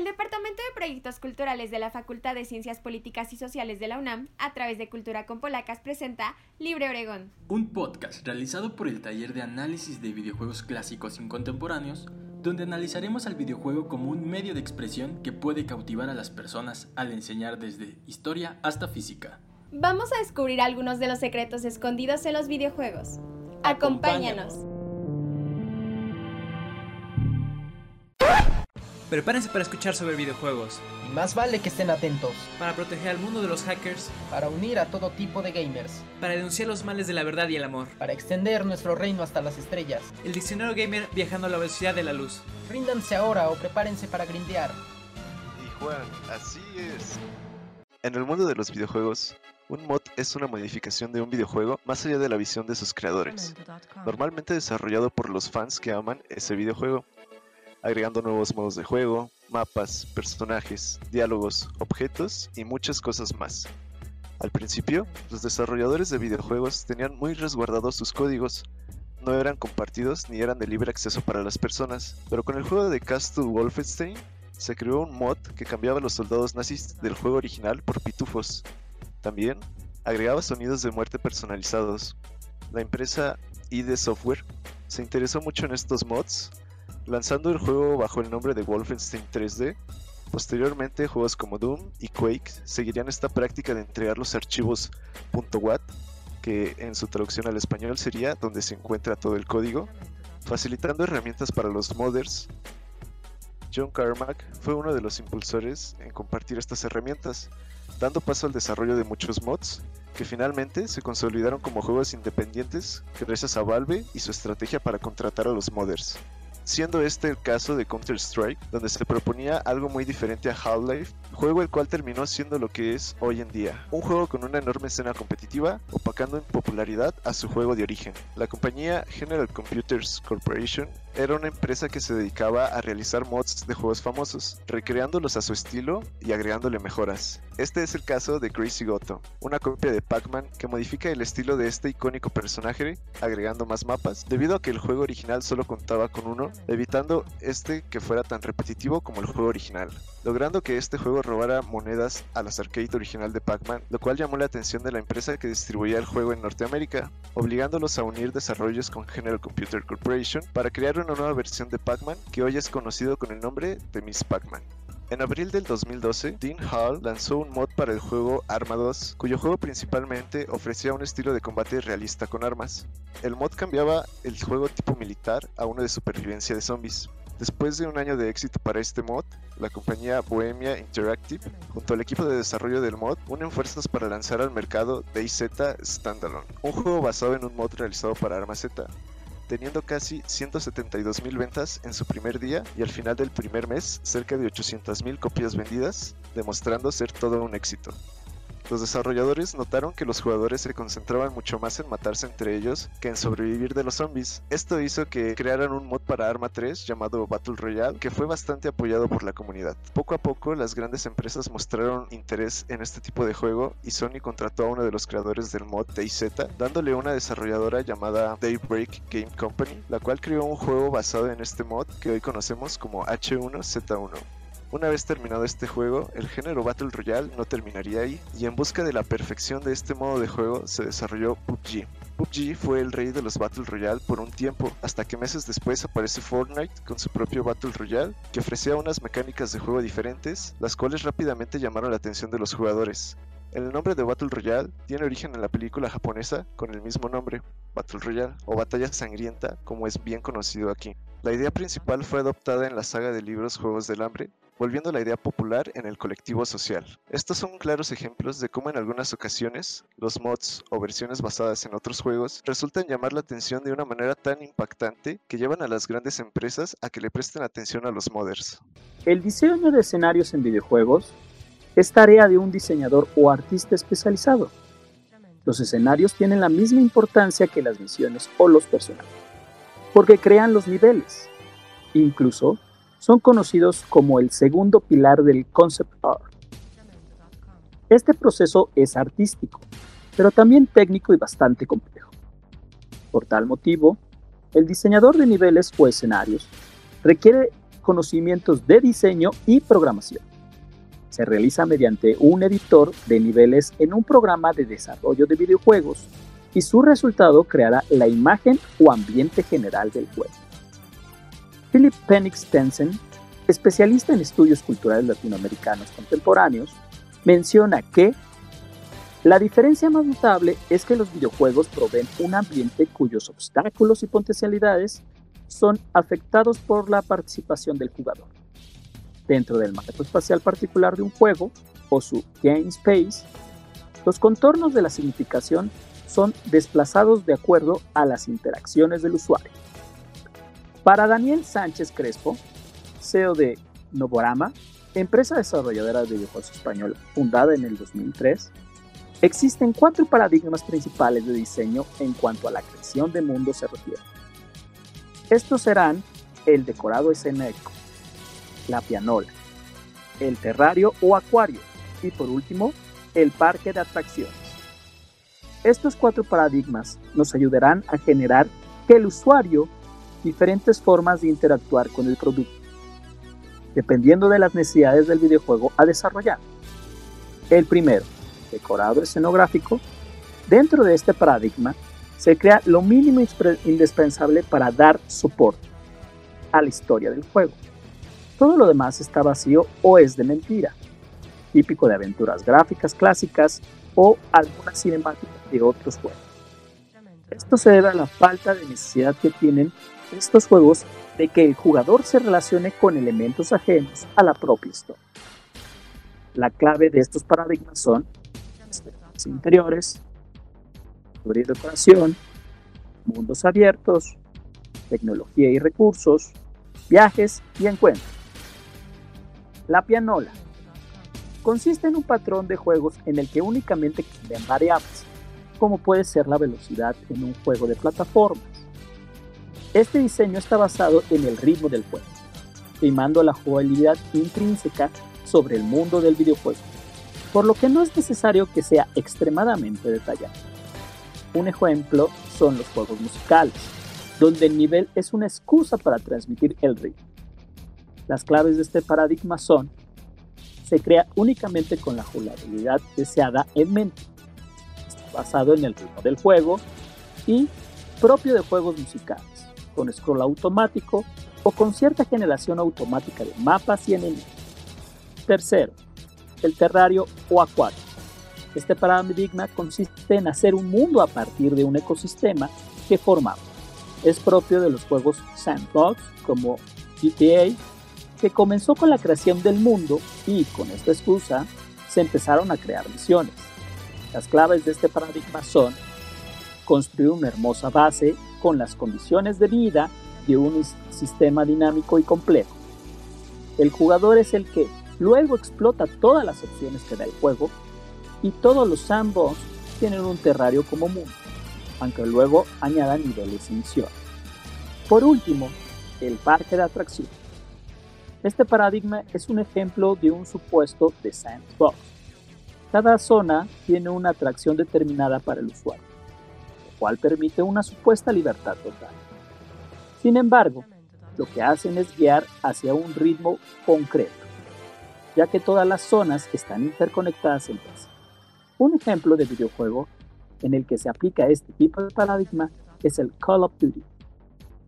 El Departamento de Proyectos Culturales de la Facultad de Ciencias Políticas y Sociales de la UNAM, a través de Cultura con Polacas, presenta Libre Oregón. Un podcast realizado por el taller de análisis de videojuegos clásicos y contemporáneos, donde analizaremos al videojuego como un medio de expresión que puede cautivar a las personas al enseñar desde historia hasta física. Vamos a descubrir algunos de los secretos escondidos en los videojuegos. Acompáñanos. Prepárense para escuchar sobre videojuegos, Y más vale que estén atentos para proteger al mundo de los hackers, para unir a todo tipo de gamers, para denunciar los males de la verdad y el amor. para extender nuestro reino hasta las estrellas. El diccionario gamer viajando a la velocidad de la luz. Ríndanse ahora o prepárense para grindear. Y Juan, así es. En el mundo de los videojuegos, un mod es una modificación de un videojuego más allá de la visión de sus creadores, normalmente desarrollado por los fans que aman ese videojuego, agregando nuevos modos de juego, mapas, personajes, diálogos, objetos y muchas cosas más. Al principio, los desarrolladores de videojuegos tenían muy resguardados sus códigos, no eran compartidos ni eran de libre acceso para las personas, pero con el juego de Castle Wolfenstein se creó un mod que cambiaba los soldados nazis del juego original por pitufos. También agregaba sonidos de muerte personalizados. La empresa ID Software se interesó mucho en estos mods, lanzando el juego bajo el nombre de Wolfenstein 3D. Posteriormente, juegos como Doom y Quake seguirían esta práctica de entregar los archivos .wat, que en su traducción al español sería donde se encuentra todo el código, facilitando herramientas para los modders John Carmack fue uno de los impulsores en compartir estas herramientas, dando paso al desarrollo de muchos mods que finalmente se consolidaron como juegos independientes gracias a Valve y su estrategia para contratar a los modders. Siendo este el caso de Counter-Strike, donde se proponía algo muy diferente a Half-Life, juego el cual terminó siendo lo que es hoy en día, un juego con una enorme escena competitiva, opacando en popularidad a su juego de origen. La compañía General Computers Corporation era una empresa que se dedicaba a realizar mods de juegos famosos, recreándolos a su estilo y agregándole mejoras. Este es el caso de Crazy Goto, una copia de Pac-Man que modifica el estilo de este icónico personaje, agregando más mapas, debido a que el juego original solo contaba con uno, evitando este que fuera tan repetitivo como el juego original, logrando que este juego robara monedas a las arcade original de Pac-Man, lo cual llamó la atención de la empresa que distribuía el juego en Norteamérica, obligándolos a unir desarrollos con General Computer Corporation para crear una nueva versión de Pac-Man que hoy es conocido con el nombre de Miss Pac-Man. En abril del 2012, Dean Hall lanzó un mod para el juego Arma 2, cuyo juego principalmente ofrecía un estilo de combate realista con armas. El mod cambiaba el juego tipo militar a uno de supervivencia de zombies. Después de un año de éxito para este mod, la compañía Bohemia Interactive, junto al equipo de desarrollo del mod, unen fuerzas para lanzar al mercado DayZ Standalone, un juego basado en un mod realizado para Arma Z, teniendo casi 172.000 ventas en su primer día y al final del primer mes cerca de 800.000 copias vendidas, demostrando ser todo un éxito. Los desarrolladores notaron que los jugadores se concentraban mucho más en matarse entre ellos que en sobrevivir de los zombies. Esto hizo que crearan un mod para Arma 3 llamado Battle Royale que fue bastante apoyado por la comunidad. Poco a poco las grandes empresas mostraron interés en este tipo de juego y Sony contrató a uno de los creadores del mod DayZ dándole una desarrolladora llamada Daybreak Game Company, la cual creó un juego basado en este mod que hoy conocemos como H1Z1. Una vez terminado este juego, el género Battle Royale no terminaría ahí, y en busca de la perfección de este modo de juego se desarrolló PUBG. PUBG fue el rey de los Battle Royale por un tiempo, hasta que meses después aparece Fortnite con su propio Battle Royale, que ofrecía unas mecánicas de juego diferentes, las cuales rápidamente llamaron la atención de los jugadores. El nombre de Battle Royale tiene origen en la película japonesa con el mismo nombre, Battle Royale, o Batalla Sangrienta, como es bien conocido aquí. La idea principal fue adoptada en la saga de libros Juegos del Hambre, volviendo la idea popular en el colectivo social. Estos son claros ejemplos de cómo en algunas ocasiones los mods o versiones basadas en otros juegos resultan llamar la atención de una manera tan impactante que llevan a las grandes empresas a que le presten atención a los modders. El diseño de escenarios en videojuegos es tarea de un diseñador o artista especializado. Los escenarios tienen la misma importancia que las misiones o los personajes, porque crean los niveles. Incluso son conocidos como el segundo pilar del concept art. Este proceso es artístico, pero también técnico y bastante complejo. Por tal motivo, el diseñador de niveles o escenarios requiere conocimientos de diseño y programación. Se realiza mediante un editor de niveles en un programa de desarrollo de videojuegos y su resultado creará la imagen o ambiente general del juego. Philip Penix Tensen, especialista en estudios culturales latinoamericanos contemporáneos, menciona que la diferencia más notable es que los videojuegos proveen un ambiente cuyos obstáculos y potencialidades son afectados por la participación del jugador. Dentro del manejo espacial particular de un juego, o su game space, los contornos de la significación son desplazados de acuerdo a las interacciones del usuario. Para Daniel Sánchez Crespo, CEO de Novorama, empresa desarrolladora de videojuegos española fundada en el 2003, existen cuatro paradigmas principales de diseño en cuanto a la creación de mundos se refiere. Estos serán el decorado escénico, la pianola, el terrario o acuario y por último, el parque de atracciones. Estos cuatro paradigmas nos ayudarán a generar que el usuario diferentes formas de interactuar con el producto, dependiendo de las necesidades del videojuego a desarrollar. El primero, decorado escenográfico, dentro de este paradigma se crea lo mínimo indispensable para dar soporte a la historia del juego. Todo lo demás está vacío o es de mentira, típico de aventuras gráficas clásicas o algunas cinemáticas de otros juegos. Esto se debe a la falta de necesidad que tienen estos juegos de que el jugador se relacione con elementos ajenos a la propia historia. La clave de estos paradigmas son espectáculos interiores, y decoración, mundos abiertos, tecnología y recursos, viajes y encuentros. La pianola consiste en un patrón de juegos en el que únicamente cambian variables, como puede ser la velocidad en un juego de plataformas. Este diseño está basado en el ritmo del juego, primando la jugabilidad intrínseca sobre el mundo del videojuego por lo que no es necesario que sea extremadamente detallado. Un ejemplo son los juegos musicales, donde el nivel es una excusa para transmitir el ritmo. Las claves de este paradigma son, se crea únicamente con la jugabilidad deseada en mente, basado en el ritmo del juego y propio de juegos musicales, con scroll automático o con cierta generación automática de mapas y enemigos. Tercero, el terrario o acuario. Este paradigma consiste en hacer un mundo a partir de un ecosistema que formamos. Es propio de los juegos sandbox como GTA, que comenzó con la creación del mundo y con esta excusa se empezaron a crear misiones. Las claves de este paradigma son construir una hermosa base con las condiciones de vida de un sistema dinámico y complejo. El jugador es el que, Luego explota todas las opciones que da el juego y todos los sandbox tienen un terrario como mundo, aunque luego añadan niveles y misiones. Por último, el parque de atracción. Este paradigma es un ejemplo de un supuesto de sandbox. Cada zona tiene una atracción determinada para el usuario, lo cual permite una supuesta libertad total. Sin embargo, lo que hacen es guiar hacia un ritmo concreto ya que todas las zonas están interconectadas entre sí. Un ejemplo de videojuego en el que se aplica este tipo de paradigma es el Call of Duty.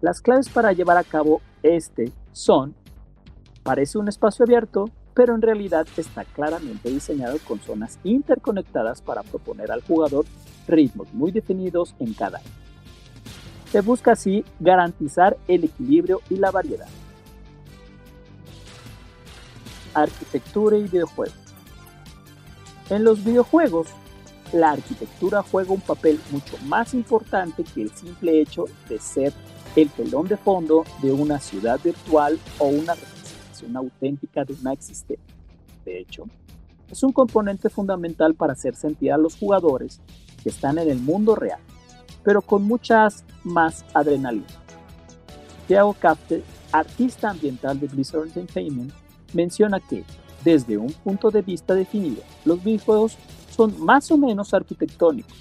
Las claves para llevar a cabo este son, parece un espacio abierto, pero en realidad está claramente diseñado con zonas interconectadas para proponer al jugador ritmos muy definidos en cada. Se busca así garantizar el equilibrio y la variedad arquitectura y videojuegos. En los videojuegos, la arquitectura juega un papel mucho más importante que el simple hecho de ser el telón de fondo de una ciudad virtual o una representación auténtica de una existencia. De hecho, es un componente fundamental para hacer sentir a los jugadores que están en el mundo real, pero con muchas más adrenalina. Thiago Capte, artista ambiental de Blizzard Entertainment, menciona que, desde un punto de vista definido, los videojuegos son más o menos arquitectónicos,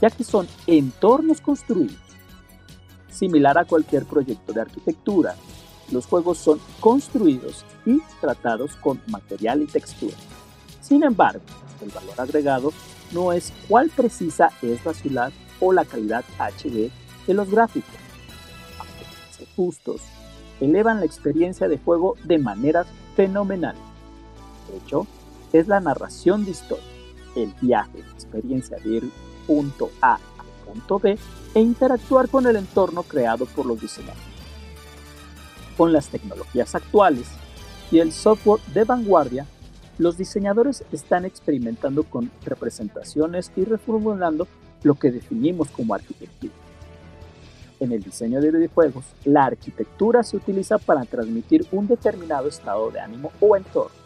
ya que son entornos construidos. Similar a cualquier proyecto de arquitectura, los juegos son construidos y tratados con material y textura. Sin embargo, el valor agregado no es cuál precisa es la ciudad o la calidad HD de los gráficos. Aunque justos, elevan la experiencia de juego de maneras fenomenales. De hecho, es la narración de historia, el viaje de experiencia de ir punto A a punto B e interactuar con el entorno creado por los diseñadores. Con las tecnologías actuales y el software de vanguardia, los diseñadores están experimentando con representaciones y reformulando lo que definimos como arquitectura. En el diseño de videojuegos, la arquitectura se utiliza para transmitir un determinado estado de ánimo o entorno.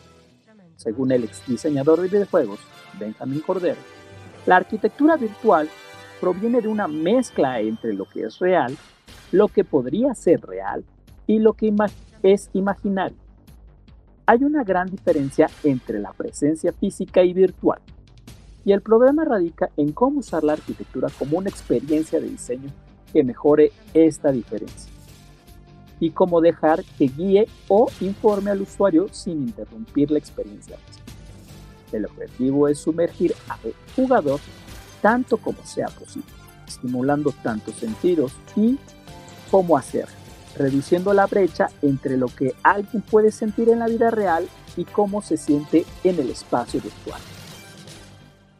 Según el ex diseñador de videojuegos, Benjamin Cordero, la arquitectura virtual proviene de una mezcla entre lo que es real, lo que podría ser real y lo que es imaginario. Hay una gran diferencia entre la presencia física y virtual, y el problema radica en cómo usar la arquitectura como una experiencia de diseño que mejore esta diferencia y cómo dejar que guíe o informe al usuario sin interrumpir la experiencia. El objetivo es sumergir al jugador tanto como sea posible, estimulando tantos sentidos y cómo hacerlo, reduciendo la brecha entre lo que alguien puede sentir en la vida real y cómo se siente en el espacio virtual.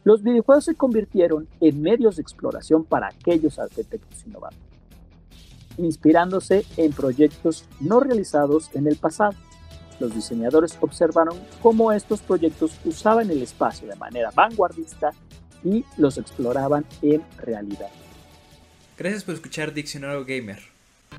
Los videojuegos se convirtieron en medios de exploración para aquellos arquitectos innovadores, inspirándose en proyectos no realizados en el pasado. Los diseñadores observaron cómo estos proyectos usaban el espacio de manera vanguardista y los exploraban en realidad. Gracias por escuchar Diccionario Gamer.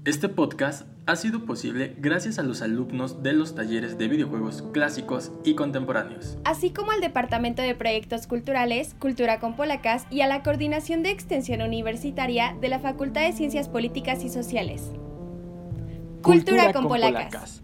Este podcast ha sido posible gracias a los alumnos de los talleres de videojuegos clásicos y contemporáneos, así como al Departamento de Proyectos Culturales, Cultura con Polacas y a la Coordinación de Extensión Universitaria de la Facultad de Ciencias Políticas y Sociales. Cultura, con, Polacas.